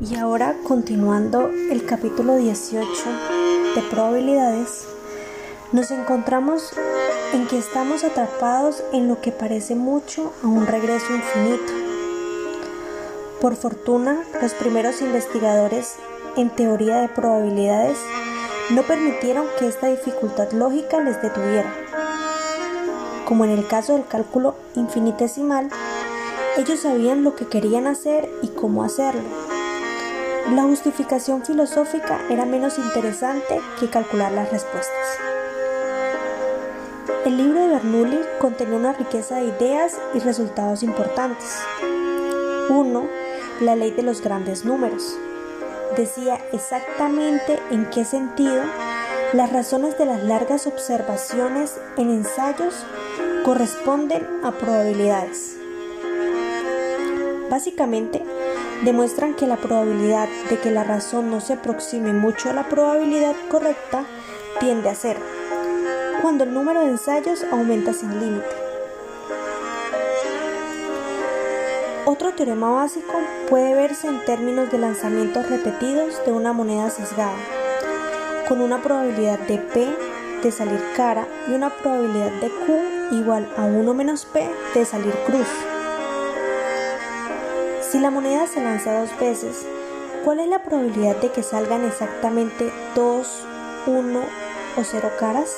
Y ahora, continuando el capítulo 18 de probabilidades, nos encontramos en que estamos atrapados en lo que parece mucho a un regreso infinito. Por fortuna, los primeros investigadores en teoría de probabilidades no permitieron que esta dificultad lógica les detuviera. Como en el caso del cálculo infinitesimal, ellos sabían lo que querían hacer y cómo hacerlo. La justificación filosófica era menos interesante que calcular las respuestas. El libro de Bernoulli contenía una riqueza de ideas y resultados importantes. 1. La ley de los grandes números. Decía exactamente en qué sentido las razones de las largas observaciones en ensayos corresponden a probabilidades. Básicamente, demuestran que la probabilidad de que la razón no se aproxime mucho a la probabilidad correcta tiende a cero, cuando el número de ensayos aumenta sin límite. Otro teorema básico puede verse en términos de lanzamientos repetidos de una moneda sesgada, con una probabilidad de P de salir cara y una probabilidad de Q igual a 1 menos P de salir cruz. Si la moneda se lanza dos veces, ¿cuál es la probabilidad de que salgan exactamente 2, 1 o 0 caras?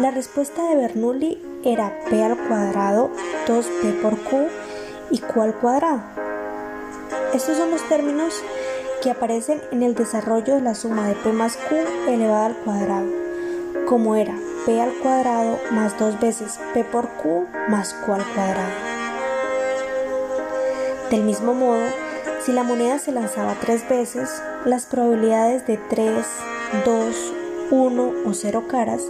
La respuesta de Bernoulli era p al cuadrado 2p por q y q al cuadrado. Estos son los términos que aparecen en el desarrollo de la suma de p más q elevada al cuadrado, como era p al cuadrado más dos veces p por q más q al cuadrado. Del mismo modo, si la moneda se lanzaba tres veces, las probabilidades de 3, 2, 1 o 0 caras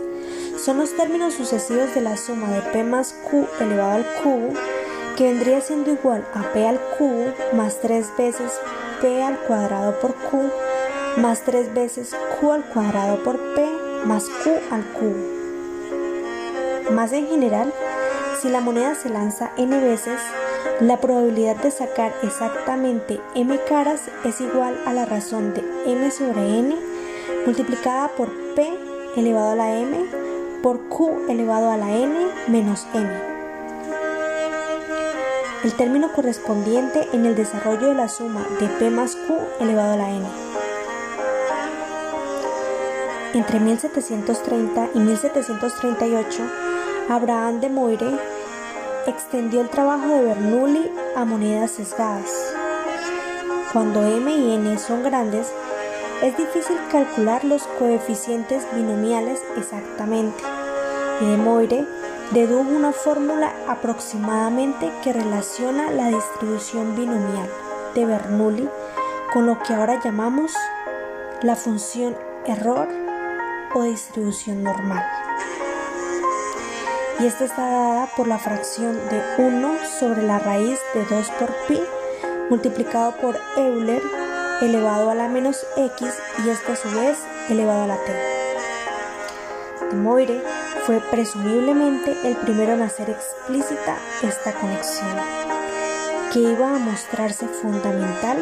son los términos sucesivos de la suma de p más q elevado al cubo, que vendría siendo igual a p al cubo más 3 veces p al cuadrado por q más 3 veces q al cuadrado por p más q al cubo. Más en general, si la moneda se lanza n veces, la probabilidad de sacar exactamente m caras es igual a la razón de m sobre n multiplicada por p elevado a la m por q elevado a la n menos m. El término correspondiente en el desarrollo de la suma de p más q elevado a la n. Entre 1730 y 1738, Abraham de Moire extendió el trabajo de Bernoulli a monedas sesgadas. Cuando m y n son grandes, es difícil calcular los coeficientes binomiales exactamente, y de Moire dedujo una fórmula aproximadamente que relaciona la distribución binomial de Bernoulli con lo que ahora llamamos la función error o distribución normal y esta está dada por la fracción de 1 sobre la raíz de 2 por pi multiplicado por Euler elevado a la menos x y esta a su vez elevado a la t. De Moire fue presumiblemente el primero en hacer explícita esta conexión, que iba a mostrarse fundamental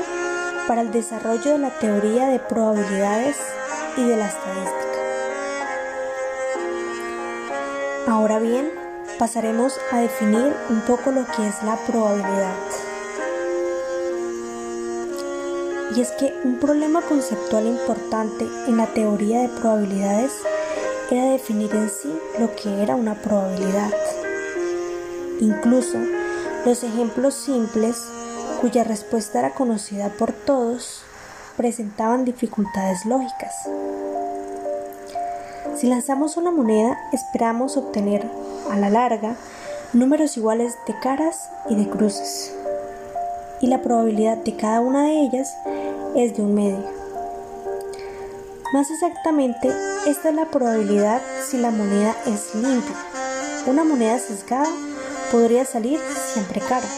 para el desarrollo de la teoría de probabilidades y de la estadística. Ahora bien, pasaremos a definir un poco lo que es la probabilidad. Y es que un problema conceptual importante en la teoría de probabilidades era definir en sí lo que era una probabilidad. Incluso los ejemplos simples, cuya respuesta era conocida por todos, presentaban dificultades lógicas. Si lanzamos una moneda, esperamos obtener a la larga números iguales de caras y de cruces. Y la probabilidad de cada una de ellas es de un medio. Más exactamente, esta es la probabilidad si la moneda es limpia. Una moneda sesgada podría salir siempre cara.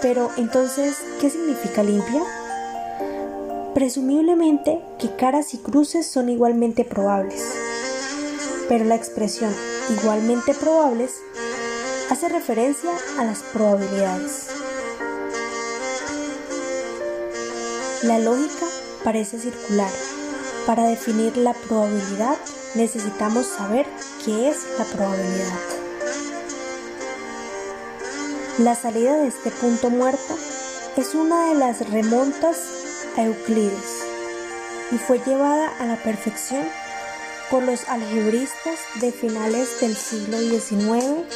Pero entonces, ¿qué significa limpia? Presumiblemente que caras y cruces son igualmente probables, pero la expresión igualmente probables hace referencia a las probabilidades. La lógica parece circular. Para definir la probabilidad necesitamos saber qué es la probabilidad. La salida de este punto muerto es una de las remontas a Euclides y fue llevada a la perfección por los algebristas de finales del siglo XIX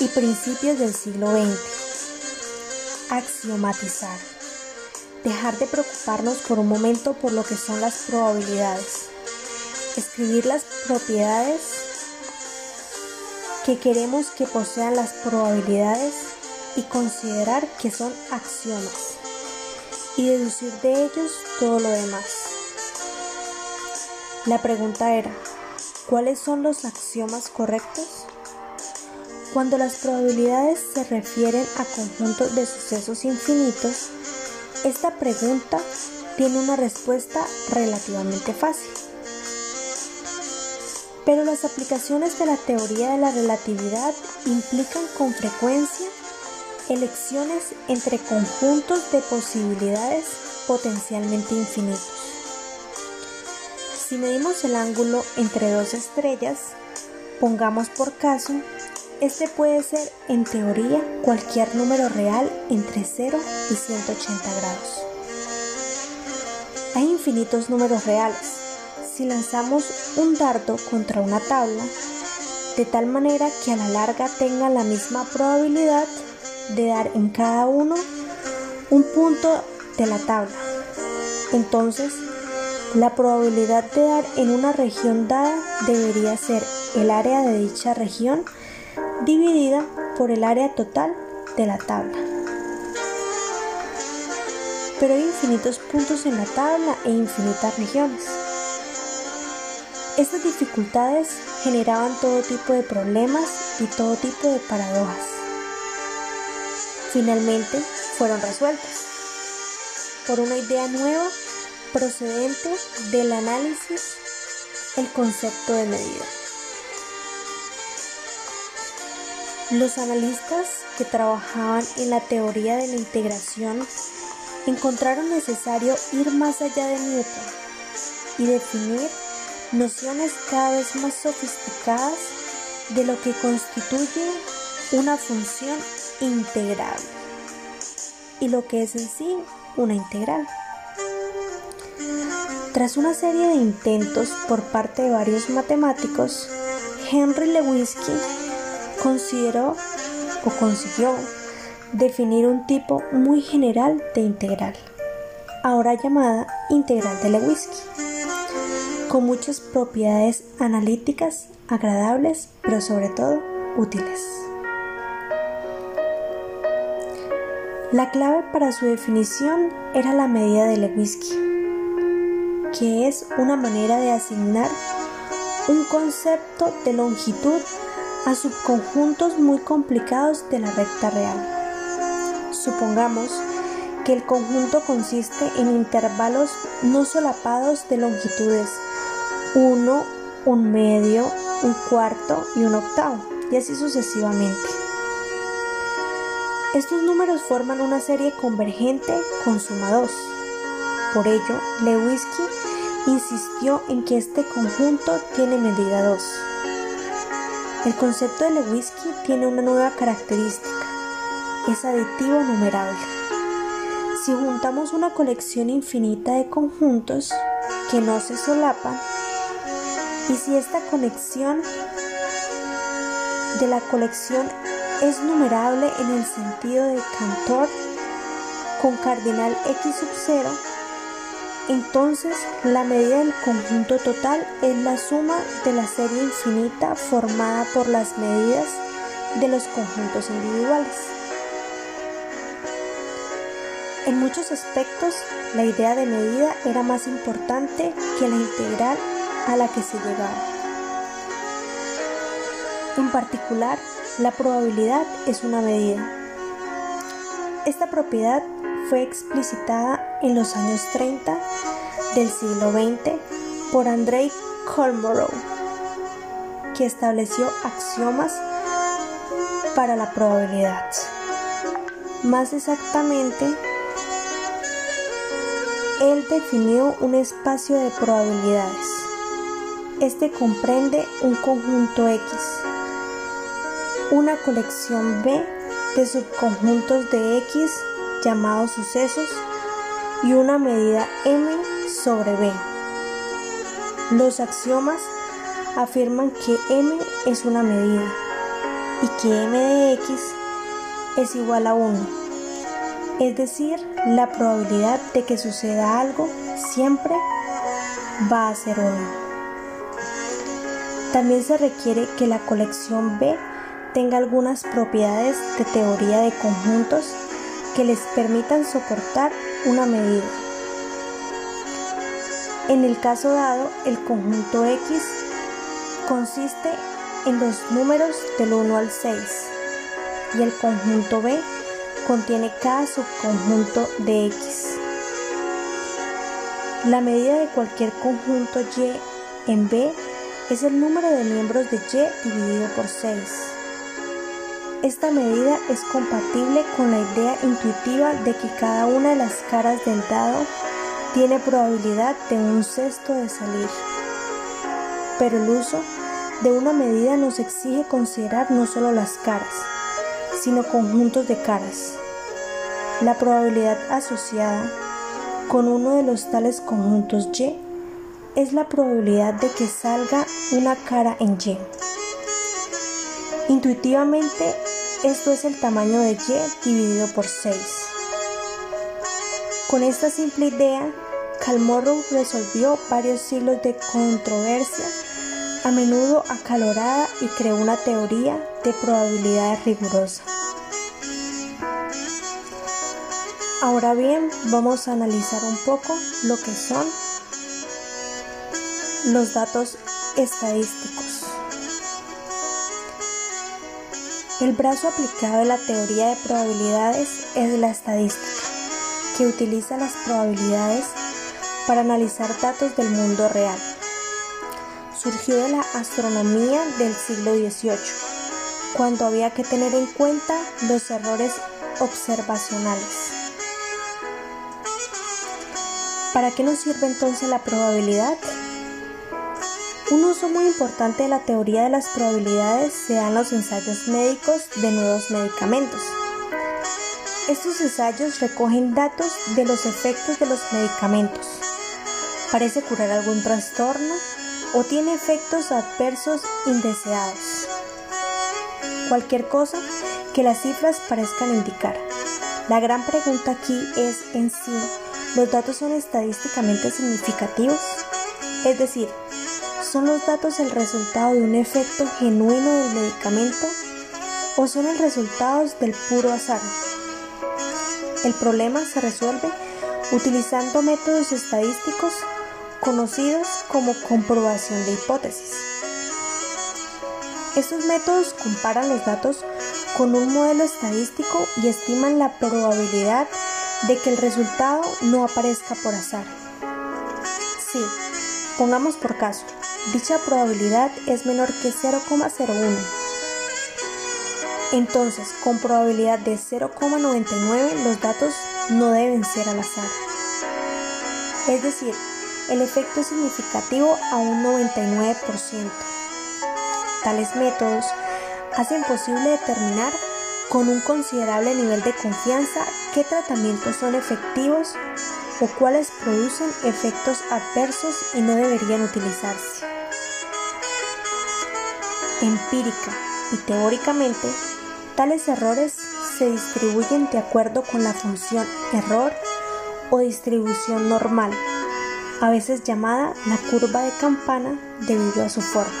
y principios del siglo XX. Axiomatizar. Dejar de preocuparnos por un momento por lo que son las probabilidades. Escribir las propiedades que queremos que posean las probabilidades y considerar que son axiomas y deducir de ellos todo lo demás. La pregunta era, ¿cuáles son los axiomas correctos? Cuando las probabilidades se refieren a conjuntos de sucesos infinitos, esta pregunta tiene una respuesta relativamente fácil. Pero las aplicaciones de la teoría de la relatividad implican con frecuencia elecciones entre conjuntos de posibilidades potencialmente infinitos. Si medimos el ángulo entre dos estrellas, pongamos por caso, este puede ser en teoría cualquier número real entre 0 y 180 grados. Hay infinitos números reales. Si lanzamos un dardo contra una tabla, de tal manera que a la larga tenga la misma probabilidad de dar en cada uno un punto de la tabla. Entonces, la probabilidad de dar en una región dada debería ser el área de dicha región dividida por el área total de la tabla. Pero hay infinitos puntos en la tabla e infinitas regiones. Estas dificultades generaban todo tipo de problemas y todo tipo de paradojas finalmente fueron resueltas por una idea nueva procedente del análisis, el concepto de medida. Los analistas que trabajaban en la teoría de la integración encontraron necesario ir más allá de Newton y definir nociones cada vez más sofisticadas de lo que constituye una función integral y lo que es en sí una integral. Tras una serie de intentos por parte de varios matemáticos, Henry Lewinsky consideró o consiguió definir un tipo muy general de integral, ahora llamada integral de Lewinsky, con muchas propiedades analíticas agradables, pero sobre todo útiles. La clave para su definición era la medida de Lewinsky, que es una manera de asignar un concepto de longitud a subconjuntos muy complicados de la recta real. Supongamos que el conjunto consiste en intervalos no solapados de longitudes 1, un medio, un cuarto y un octavo, y así sucesivamente. Estos números forman una serie convergente con suma 2. Por ello, Lewinsky insistió en que este conjunto tiene medida 2. El concepto de Lewinsky tiene una nueva característica, es aditivo numerable. Si juntamos una colección infinita de conjuntos que no se solapan, y si esta conexión de la colección es numerable en el sentido de Cantor con cardinal x sub 0, entonces la medida del conjunto total es la suma de la serie infinita formada por las medidas de los conjuntos individuales. En muchos aspectos, la idea de medida era más importante que la integral a la que se llegaba. En particular, la probabilidad es una medida. Esta propiedad fue explicitada en los años 30 del siglo XX por Andrei Kolmorov, que estableció axiomas para la probabilidad. Más exactamente, él definió un espacio de probabilidades. Este comprende un conjunto X, una colección B de subconjuntos de X llamados sucesos y una medida M sobre B. Los axiomas afirman que M es una medida y que M de X es igual a 1, es decir, la probabilidad de que suceda algo siempre va a ser 1. También se requiere que la colección B tenga algunas propiedades de teoría de conjuntos que les permitan soportar una medida. En el caso dado, el conjunto X consiste en los números del 1 al 6 y el conjunto B contiene cada subconjunto de X. La medida de cualquier conjunto Y en B es el número de miembros de Y dividido por 6. Esta medida es compatible con la idea intuitiva de que cada una de las caras del dado tiene probabilidad de un sexto de salir. Pero el uso de una medida nos exige considerar no solo las caras, sino conjuntos de caras. La probabilidad asociada con uno de los tales conjuntos Y es la probabilidad de que salga una cara en Y. Intuitivamente, esto es el tamaño de Y dividido por 6. Con esta simple idea, Calmorrow resolvió varios siglos de controversia a menudo acalorada y creó una teoría de probabilidad rigurosa. Ahora bien, vamos a analizar un poco lo que son los datos estadísticos. El brazo aplicado de la teoría de probabilidades es la estadística, que utiliza las probabilidades para analizar datos del mundo real surgió de la astronomía del siglo XVIII, cuando había que tener en cuenta los errores observacionales. ¿Para qué nos sirve entonces la probabilidad? Un uso muy importante de la teoría de las probabilidades se da en los ensayos médicos de nuevos medicamentos. Estos ensayos recogen datos de los efectos de los medicamentos. Parece curar algún trastorno o tiene efectos adversos indeseados. Cualquier cosa que las cifras parezcan indicar. La gran pregunta aquí es en sí, ¿los datos son estadísticamente significativos? Es decir, ¿son los datos el resultado de un efecto genuino del medicamento o son el resultado del puro azar? El problema se resuelve utilizando métodos estadísticos conocidos como comprobación de hipótesis. Estos métodos comparan los datos con un modelo estadístico y estiman la probabilidad de que el resultado no aparezca por azar. Si, pongamos por caso, dicha probabilidad es menor que 0,01. Entonces, con probabilidad de 0,99 los datos no deben ser al azar. Es decir, el efecto es significativo a un 99%. Tales métodos hacen posible determinar con un considerable nivel de confianza qué tratamientos son efectivos o cuáles producen efectos adversos y no deberían utilizarse. Empírica y teóricamente, tales errores se distribuyen de acuerdo con la función error o distribución normal a veces llamada la curva de campana debido a su forma.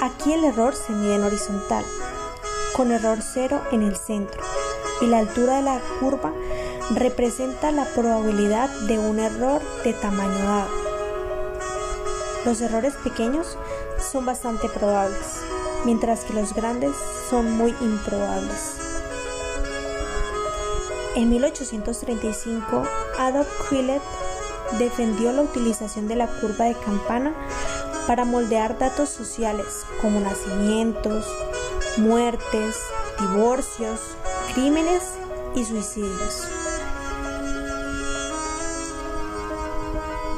Aquí el error se mide en horizontal, con error cero en el centro, y la altura de la curva representa la probabilidad de un error de tamaño dado. Los errores pequeños son bastante probables, mientras que los grandes son muy improbables. En 1835, Adolf Quillet defendió la utilización de la curva de campana para moldear datos sociales como nacimientos, muertes, divorcios, crímenes y suicidios.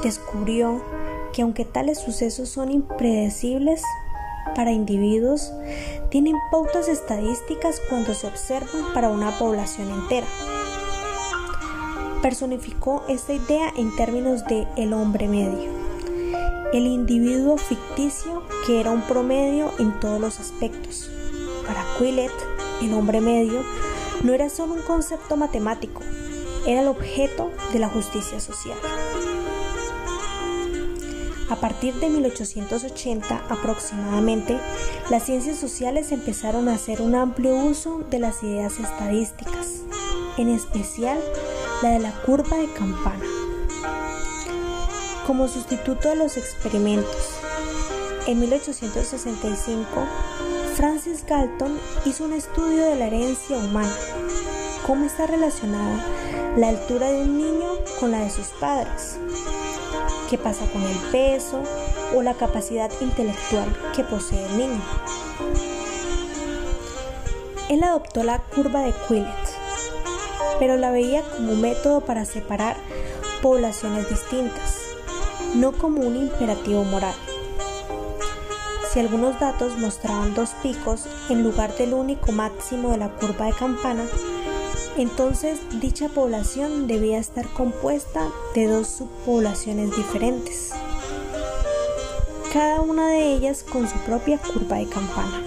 Descubrió que aunque tales sucesos son impredecibles para individuos, tienen pautas estadísticas cuando se observan para una población entera. Personificó esta idea en términos de el hombre medio, el individuo ficticio que era un promedio en todos los aspectos. Para Quillet, el hombre medio no era solo un concepto matemático, era el objeto de la justicia social. A partir de 1880 aproximadamente, las ciencias sociales empezaron a hacer un amplio uso de las ideas estadísticas, en especial la de la curva de campana, como sustituto de los experimentos. En 1865, Francis Galton hizo un estudio de la herencia humana, cómo está relacionada la altura de un niño con la de sus padres qué pasa con el peso o la capacidad intelectual que posee el niño. Él adoptó la curva de Quillet, pero la veía como un método para separar poblaciones distintas, no como un imperativo moral. Si algunos datos mostraban dos picos en lugar del único máximo de la curva de campana, entonces dicha población debía estar compuesta de dos subpoblaciones diferentes, cada una de ellas con su propia curva de campana.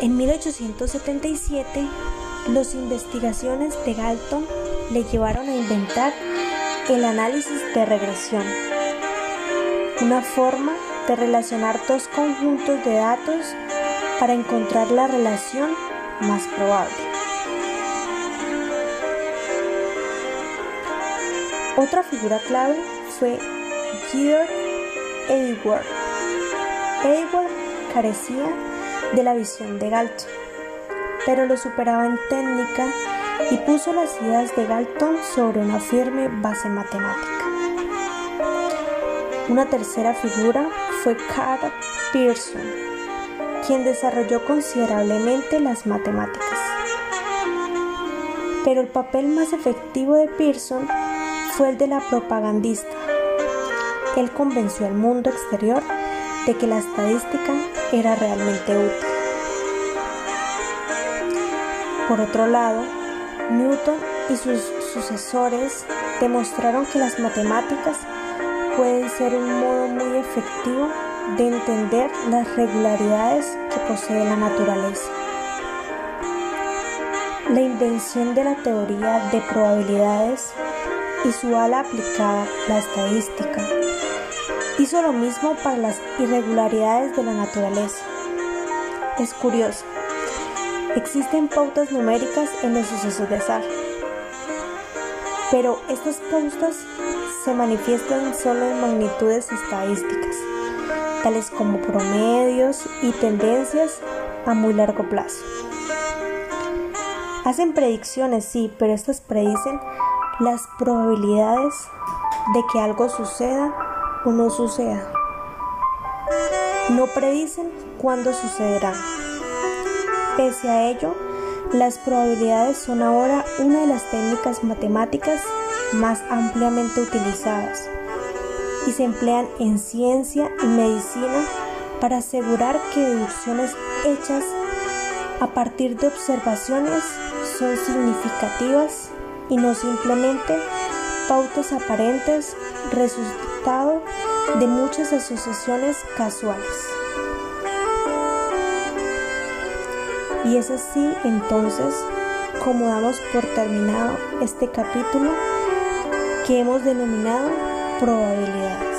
En 1877, las investigaciones de Galton le llevaron a inventar el análisis de regresión, una forma de relacionar dos conjuntos de datos para encontrar la relación más probable. Otra figura clave fue George Edward. Edward carecía de la visión de Galton, pero lo superaba en técnica y puso las ideas de Galton sobre una firme base matemática. Una tercera figura fue Carl Pearson, quien desarrolló considerablemente las matemáticas. Pero el papel más efectivo de Pearson fue el de la propagandista. Él convenció al mundo exterior de que la estadística era realmente útil. Por otro lado, Newton y sus sucesores demostraron que las matemáticas pueden ser un modo muy efectivo de entender las regularidades que posee la naturaleza. La invención de la teoría de probabilidades y su ala aplicada, la estadística, hizo lo mismo para las irregularidades de la naturaleza. Es curioso, existen pautas numéricas en los sucesos de azar, pero estas pautas se manifiestan solo en magnitudes estadísticas tales como promedios y tendencias a muy largo plazo. Hacen predicciones, sí, pero estas predicen las probabilidades de que algo suceda o no suceda. No predicen cuándo sucederá. Pese a ello, las probabilidades son ahora una de las técnicas matemáticas más ampliamente utilizadas y se emplean en ciencia y medicina para asegurar que deducciones hechas a partir de observaciones son significativas y no simplemente pautas aparentes resultado de muchas asociaciones casuales. Y es así entonces como damos por terminado este capítulo que hemos denominado probabilidad.